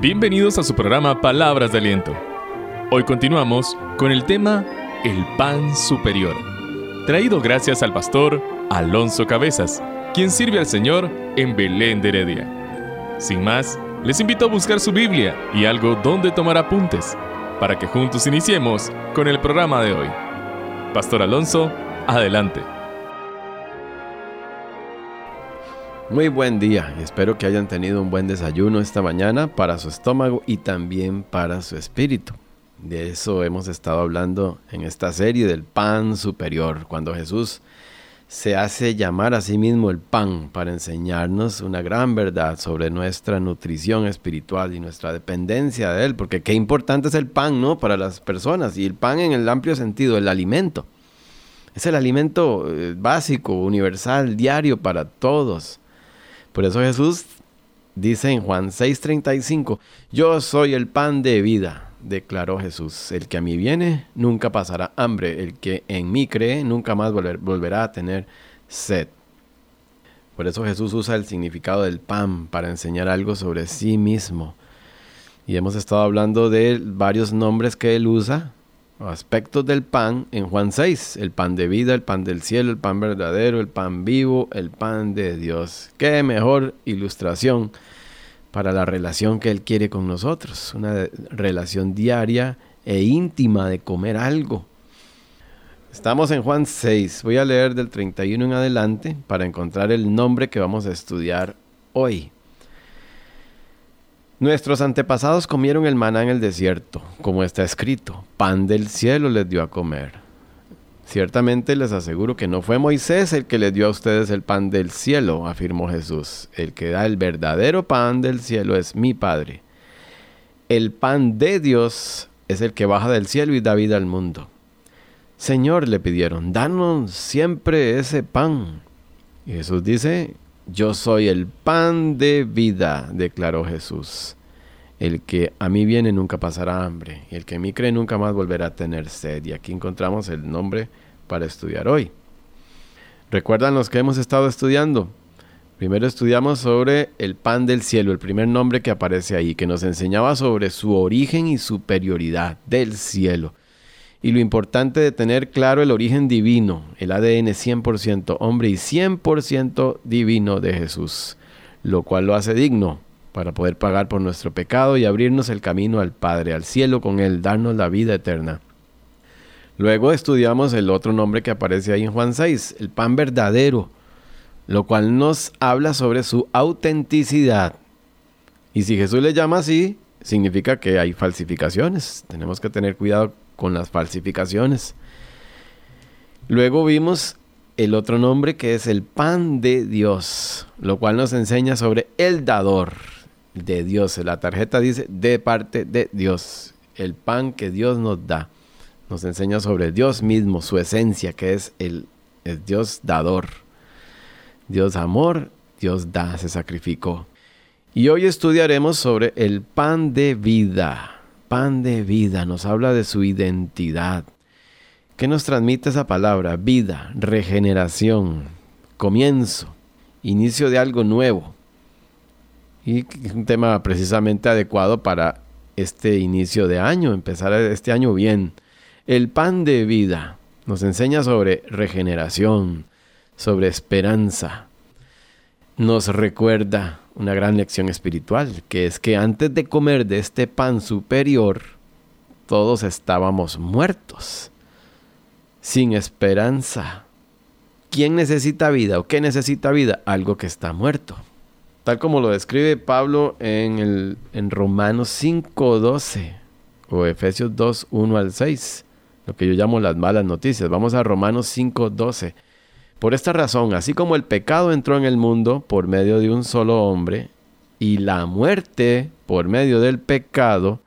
Bienvenidos a su programa Palabras de Aliento. Hoy continuamos con el tema El Pan Superior, traído gracias al pastor Alonso Cabezas, quien sirve al Señor en Belén de Heredia. Sin más, les invito a buscar su Biblia y algo donde tomar apuntes, para que juntos iniciemos con el programa de hoy. Pastor Alonso, adelante. Muy buen día y espero que hayan tenido un buen desayuno esta mañana para su estómago y también para su espíritu. De eso hemos estado hablando en esta serie del pan superior, cuando Jesús se hace llamar a sí mismo el pan para enseñarnos una gran verdad sobre nuestra nutrición espiritual y nuestra dependencia de él, porque qué importante es el pan, ¿no? Para las personas y el pan en el amplio sentido, el alimento. Es el alimento eh, básico, universal, diario para todos. Por eso Jesús dice en Juan 6:35, yo soy el pan de vida, declaró Jesús. El que a mí viene nunca pasará hambre, el que en mí cree nunca más volverá a tener sed. Por eso Jesús usa el significado del pan para enseñar algo sobre sí mismo. Y hemos estado hablando de varios nombres que él usa aspectos del pan en Juan 6, el pan de vida, el pan del cielo, el pan verdadero, el pan vivo, el pan de Dios. Qué mejor ilustración para la relación que Él quiere con nosotros, una relación diaria e íntima de comer algo. Estamos en Juan 6, voy a leer del 31 en adelante para encontrar el nombre que vamos a estudiar hoy. Nuestros antepasados comieron el maná en el desierto, como está escrito, pan del cielo les dio a comer. Ciertamente les aseguro que no fue Moisés el que les dio a ustedes el pan del cielo, afirmó Jesús. El que da el verdadero pan del cielo es mi Padre. El pan de Dios es el que baja del cielo y da vida al mundo. Señor, le pidieron, danos siempre ese pan. Y Jesús dice, yo soy el pan de vida, declaró Jesús. El que a mí viene nunca pasará hambre, y el que en mí cree nunca más volverá a tener sed. Y aquí encontramos el nombre para estudiar hoy. ¿Recuerdan los que hemos estado estudiando? Primero estudiamos sobre el pan del cielo, el primer nombre que aparece ahí, que nos enseñaba sobre su origen y superioridad del cielo y lo importante de tener claro el origen divino, el ADN 100% hombre y 100% divino de Jesús, lo cual lo hace digno para poder pagar por nuestro pecado y abrirnos el camino al Padre, al cielo con Él, darnos la vida eterna. Luego estudiamos el otro nombre que aparece ahí en Juan 6, el pan verdadero, lo cual nos habla sobre su autenticidad. Y si Jesús le llama así, significa que hay falsificaciones. Tenemos que tener cuidado con las falsificaciones. Luego vimos el otro nombre que es el pan de Dios, lo cual nos enseña sobre el dador de Dios. La tarjeta dice de parte de Dios, el pan que Dios nos da. Nos enseña sobre Dios mismo, su esencia, que es el, el Dios dador. Dios amor, Dios da, se sacrificó. Y hoy estudiaremos sobre el pan de vida pan de vida, nos habla de su identidad. ¿Qué nos transmite esa palabra? Vida, regeneración, comienzo, inicio de algo nuevo. Y un tema precisamente adecuado para este inicio de año, empezar este año bien. El pan de vida nos enseña sobre regeneración, sobre esperanza. Nos recuerda una gran lección espiritual, que es que antes de comer de este pan superior, todos estábamos muertos, sin esperanza. ¿Quién necesita vida o qué necesita vida? Algo que está muerto. Tal como lo describe Pablo en, el, en Romanos 5.12 o Efesios 2, 1 al 6, lo que yo llamo las malas noticias. Vamos a Romanos 5.12. Por esta razón, así como el pecado entró en el mundo por medio de un solo hombre, y la muerte por medio del pecado,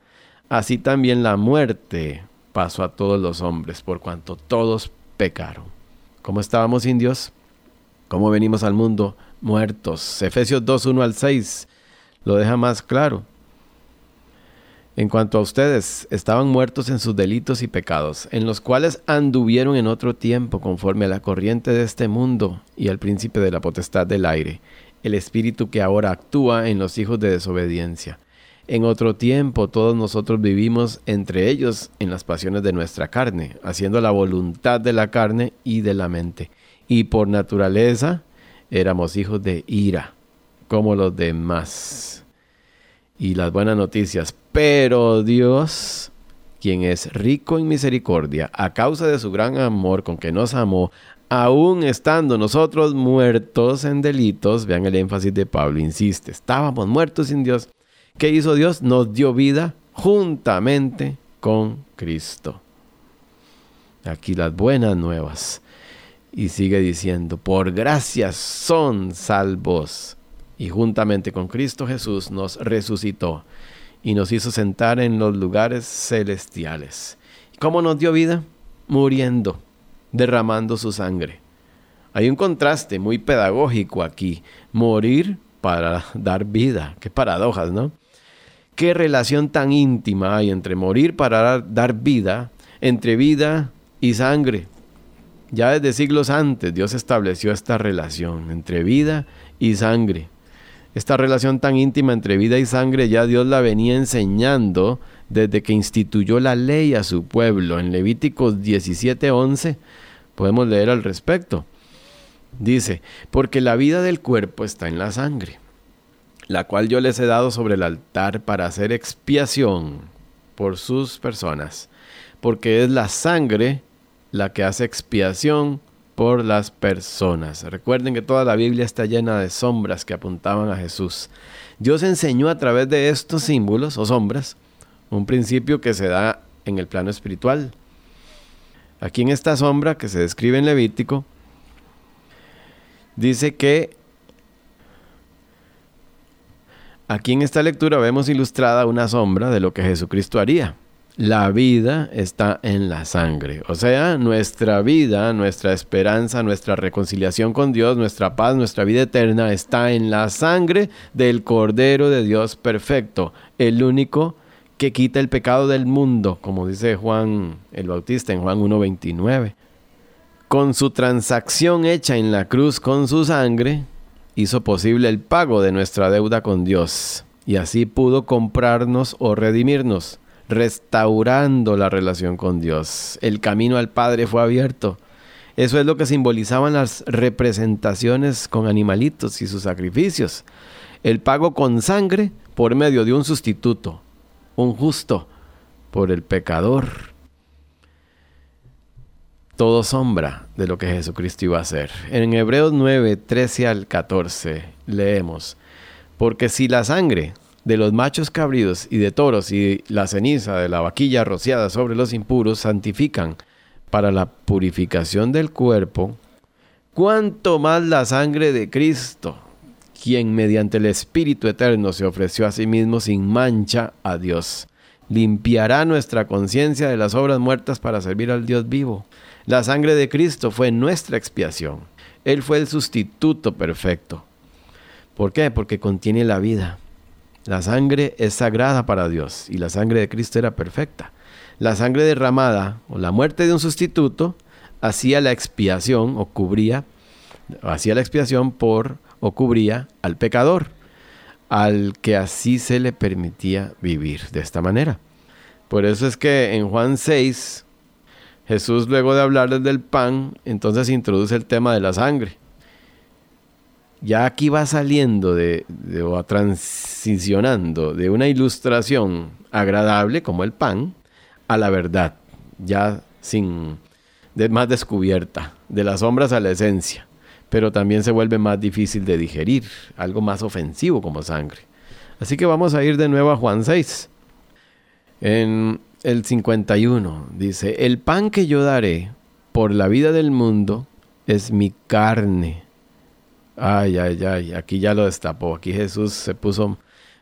así también la muerte pasó a todos los hombres, por cuanto todos pecaron. ¿Cómo estábamos indios? ¿Cómo venimos al mundo? Muertos. Efesios 2, 1 al 6 lo deja más claro. En cuanto a ustedes, estaban muertos en sus delitos y pecados, en los cuales anduvieron en otro tiempo conforme a la corriente de este mundo y al príncipe de la potestad del aire, el espíritu que ahora actúa en los hijos de desobediencia, En otro tiempo todos nosotros vivimos entre ellos en las pasiones de nuestra carne, haciendo la voluntad de la carne y de la mente. Y por naturaleza éramos hijos de ira, como los demás. Y las buenas noticias, pero Dios, quien es rico en misericordia, a causa de su gran amor con que nos amó, aún estando nosotros muertos en delitos, vean el énfasis de Pablo, insiste, estábamos muertos sin Dios ¿Qué hizo Dios? Nos dio vida juntamente con Cristo. Aquí las buenas nuevas. Y sigue diciendo, por gracias son salvos. Y juntamente con Cristo Jesús nos resucitó y nos hizo sentar en los lugares celestiales. ¿Cómo nos dio vida? Muriendo, derramando su sangre. Hay un contraste muy pedagógico aquí. Morir para dar vida. Qué paradojas, ¿no? qué relación tan íntima hay entre morir para dar, vida, entre vida y sangre. Ya desde siglos antes Dios estableció esta relación entre vida y sangre. Esta relación tan íntima entre vida y sangre ya Dios la venía enseñando desde que instituyó la ley a su pueblo. En Levíticos 17:11 podemos leer al respecto. Dice, porque la vida del cuerpo está en la sangre la cual yo les he dado sobre el altar para hacer expiación por sus personas, porque es la sangre la que hace expiación por las personas. Recuerden que toda la Biblia está llena de sombras que apuntaban a Jesús. Dios enseñó a través de estos símbolos o sombras un principio que se da en el plano espiritual. Aquí en esta sombra que se describe en Levítico, dice que Aquí en esta lectura vemos ilustrada una sombra de lo que Jesucristo haría. La vida está en la sangre. O sea, nuestra vida, nuestra esperanza, nuestra reconciliación con Dios, nuestra paz, nuestra vida eterna está en la sangre del Cordero de Dios perfecto, el único que quita el pecado del mundo, como dice Juan el Bautista en Juan 1.29. Con su transacción hecha en la cruz con su sangre, hizo posible el pago de nuestra deuda con Dios y así pudo comprarnos o redimirnos, restaurando la relación con Dios. El camino al Padre fue abierto. Eso es lo que simbolizaban las representaciones con animalitos y sus sacrificios. El pago con sangre por medio de un sustituto, un justo por el pecador todo sombra de lo que Jesucristo iba a hacer. En Hebreos 9, 13 al 14 leemos, porque si la sangre de los machos cabridos y de toros y la ceniza de la vaquilla rociada sobre los impuros santifican para la purificación del cuerpo, cuánto más la sangre de Cristo, quien mediante el Espíritu Eterno se ofreció a sí mismo sin mancha a Dios, limpiará nuestra conciencia de las obras muertas para servir al Dios vivo. La sangre de Cristo fue nuestra expiación. Él fue el sustituto perfecto. ¿Por qué? Porque contiene la vida. La sangre es sagrada para Dios y la sangre de Cristo era perfecta. La sangre derramada o la muerte de un sustituto hacía la expiación o cubría, hacía la expiación por o cubría al pecador, al que así se le permitía vivir de esta manera. Por eso es que en Juan 6, Jesús, luego de hablarles del pan, entonces introduce el tema de la sangre. Ya aquí va saliendo de, o transicionando de una ilustración agradable como el pan a la verdad, ya sin de más descubierta, de las sombras a la esencia, pero también se vuelve más difícil de digerir, algo más ofensivo como sangre. Así que vamos a ir de nuevo a Juan 6. En el 51 dice, el pan que yo daré por la vida del mundo es mi carne. Ay, ay, ay, aquí ya lo destapó, aquí Jesús se puso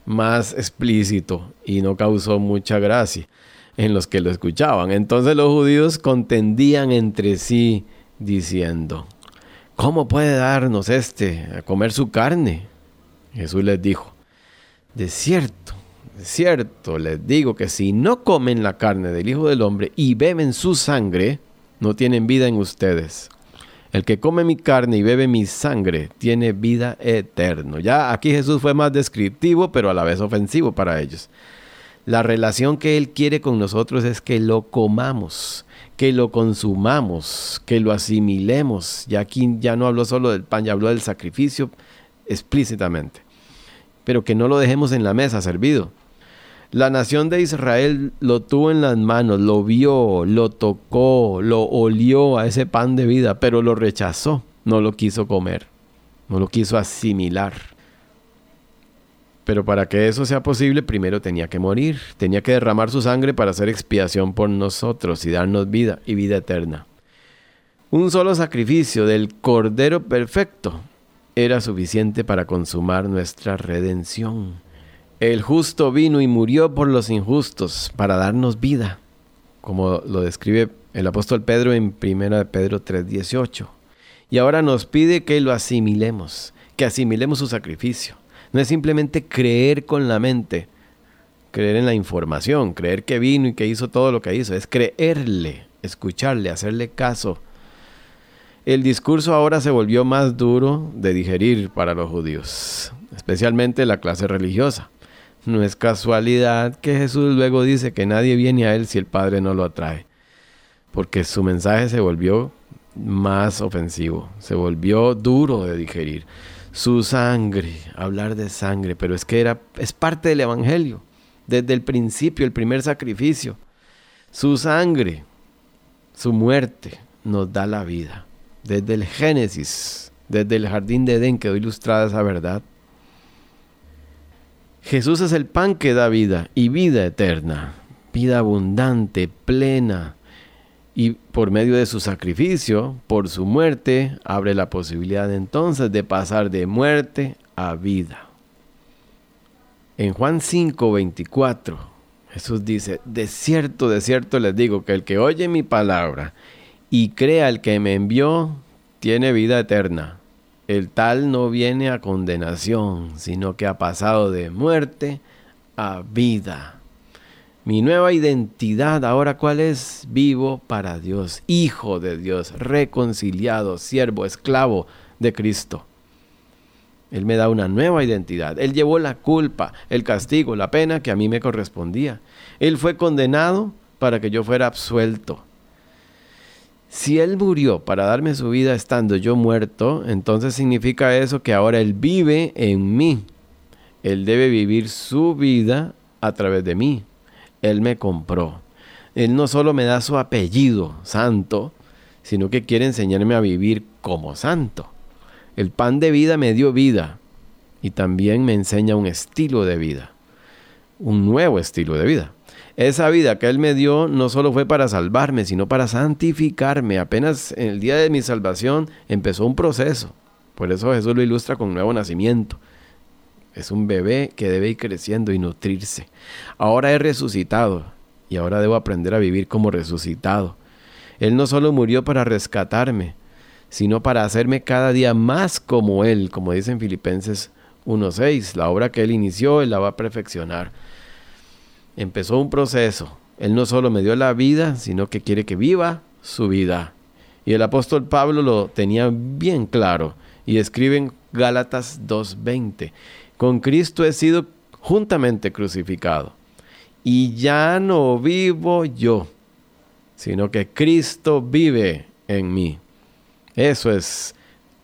más explícito y no causó mucha gracia en los que lo escuchaban. Entonces los judíos contendían entre sí diciendo, ¿cómo puede darnos este a comer su carne? Jesús les dijo, de cierto, cierto les digo que si no comen la carne del Hijo del Hombre y beben su sangre, no tienen vida en ustedes. El que come mi carne y bebe mi sangre tiene vida eterna. Ya aquí Jesús fue más descriptivo, pero a la vez ofensivo para ellos. La relación que Él quiere con nosotros es que lo comamos, que lo consumamos, que lo asimilemos. Ya aquí ya no habló solo del pan, ya habló del sacrificio explícitamente. Pero que no lo dejemos en la mesa servido. La nación de Israel lo tuvo en las manos, lo vio, lo tocó, lo olió a ese pan de vida, pero lo rechazó, no lo quiso comer, no lo quiso asimilar. Pero para que eso sea posible, primero tenía que morir, tenía que derramar su sangre para hacer expiación por nosotros y darnos vida y vida eterna. Un solo sacrificio del Cordero Perfecto era suficiente para consumar nuestra redención. El justo vino y murió por los injustos para darnos vida, como lo describe el apóstol Pedro en 1 Pedro 3:18. Y ahora nos pide que lo asimilemos, que asimilemos su sacrificio. No es simplemente creer con la mente, creer en la información, creer que vino y que hizo todo lo que hizo, es creerle, escucharle, hacerle caso. El discurso ahora se volvió más duro de digerir para los judíos, especialmente la clase religiosa. No es casualidad que Jesús luego dice que nadie viene a Él si el Padre no lo atrae, porque su mensaje se volvió más ofensivo, se volvió duro de digerir su sangre, hablar de sangre, pero es que era, es parte del Evangelio, desde el principio, el primer sacrificio. Su sangre, su muerte nos da la vida. Desde el Génesis, desde el jardín de Edén quedó ilustrada esa verdad. Jesús es el pan que da vida y vida eterna, vida abundante, plena, y por medio de su sacrificio, por su muerte, abre la posibilidad entonces de pasar de muerte a vida. En Juan 5, 24, Jesús dice, de cierto, de cierto les digo que el que oye mi palabra y crea el que me envió, tiene vida eterna. El tal no viene a condenación, sino que ha pasado de muerte a vida. Mi nueva identidad ahora cuál es? Vivo para Dios, hijo de Dios, reconciliado, siervo, esclavo de Cristo. Él me da una nueva identidad. Él llevó la culpa, el castigo, la pena que a mí me correspondía. Él fue condenado para que yo fuera absuelto. Si Él murió para darme su vida estando yo muerto, entonces significa eso que ahora Él vive en mí. Él debe vivir su vida a través de mí. Él me compró. Él no solo me da su apellido, santo, sino que quiere enseñarme a vivir como santo. El pan de vida me dio vida y también me enseña un estilo de vida, un nuevo estilo de vida. Esa vida que Él me dio no solo fue para salvarme, sino para santificarme. Apenas en el día de mi salvación empezó un proceso. Por eso Jesús lo ilustra con nuevo nacimiento. Es un bebé que debe ir creciendo y nutrirse. Ahora he resucitado y ahora debo aprender a vivir como resucitado. Él no solo murió para rescatarme, sino para hacerme cada día más como Él, como dice en Filipenses 1.6. La obra que Él inició, Él la va a perfeccionar. Empezó un proceso. Él no solo me dio la vida, sino que quiere que viva su vida. Y el apóstol Pablo lo tenía bien claro y escribe en Gálatas 2.20. Con Cristo he sido juntamente crucificado. Y ya no vivo yo, sino que Cristo vive en mí. Eso es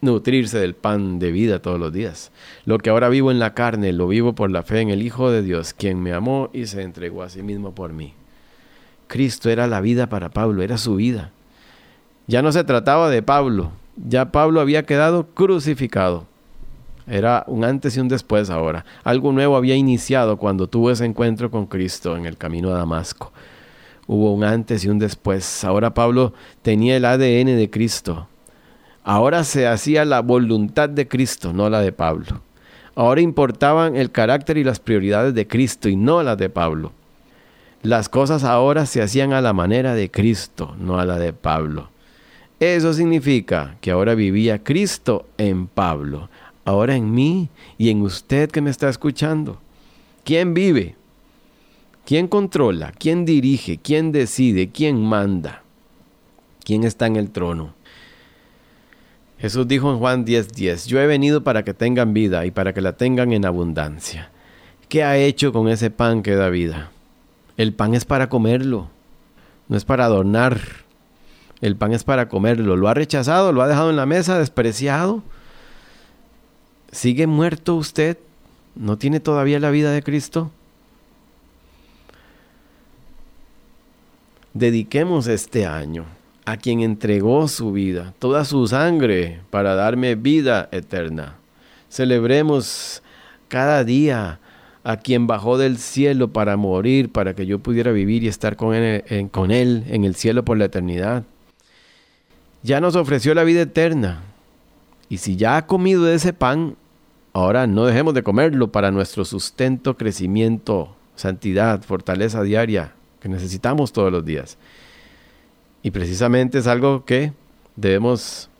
nutrirse del pan de vida todos los días. Lo que ahora vivo en la carne, lo vivo por la fe en el Hijo de Dios, quien me amó y se entregó a sí mismo por mí. Cristo era la vida para Pablo, era su vida. Ya no se trataba de Pablo, ya Pablo había quedado crucificado. Era un antes y un después ahora. Algo nuevo había iniciado cuando tuvo ese encuentro con Cristo en el camino a Damasco. Hubo un antes y un después. Ahora Pablo tenía el ADN de Cristo. Ahora se hacía la voluntad de Cristo, no la de Pablo. Ahora importaban el carácter y las prioridades de Cristo y no las de Pablo. Las cosas ahora se hacían a la manera de Cristo, no a la de Pablo. Eso significa que ahora vivía Cristo en Pablo ahora en mí y en usted que me está escuchando. ¿Quién vive? ¿Quién controla? ¿Quién dirige? ¿Quién decide? ¿Quién manda? ¿Quién está en el trono? Jesús dijo en Juan 10:10, yo he venido para que tengan vida y para que la tengan en abundancia. ¿Qué ha hecho con ese pan que da vida? El pan es para comerlo, no es para adornar. El pan es para comerlo. Lo ha rechazado, lo ha dejado en la mesa, despreciado. ¿Sigue muerto usted? ¿No tiene todavía la vida de Cristo? Dediquemos este año a quien entregó su vida, toda su sangre, para darme vida eterna. Celebremos cada día a quien bajó del cielo para morir, para que yo pudiera vivir y estar con él, en, el cielo por la eternidad. Ya nos ofreció la vida eterna. Y si ya ha comido de ese pan, ahora no dejemos de comerlo para nuestro sustento, crecimiento, santidad, fortaleza diaria que necesitamos todos los días. Y precisamente es algo que debemos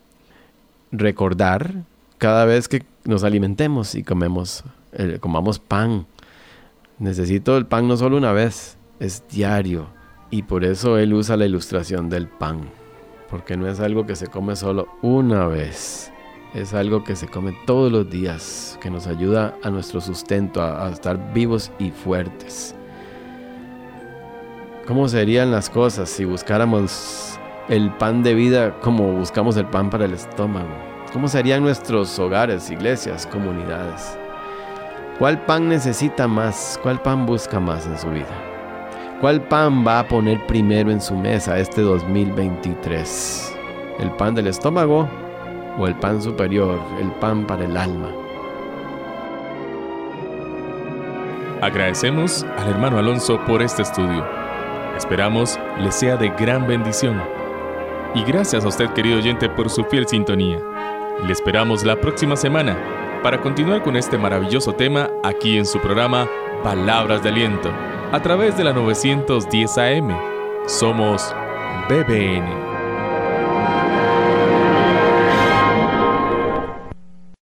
recordar cada vez que nos alimentemos y comemos, eh, comamos pan. Necesito el pan no solo una vez, es diario. Y por eso él usa la ilustración del pan. Porque no es algo que se come solo una vez. Es algo que se come todos los días, que nos ayuda a nuestro sustento, a estar vivos y fuertes. ¿Cómo serían las cosas si buscáramos el pan de vida como buscamos el pan para el estómago? ¿Cómo serían nuestros hogares, iglesias, comunidades? ¿Cuál pan necesita más? ¿Cuál pan busca más en su vida? ¿Cuál pan va a poner primero en su mesa este 2023? ¿El pan del estómago o el pan superior, el pan para el alma? Agradecemos al hermano Alonso por este estudio. Esperamos le sea de gran bendición. Y gracias a usted, querido oyente, por su fiel sintonía. Le esperamos la próxima semana para continuar con este maravilloso tema aquí en su programa Palabras de Aliento, a través de la 910 AM. Somos BBN.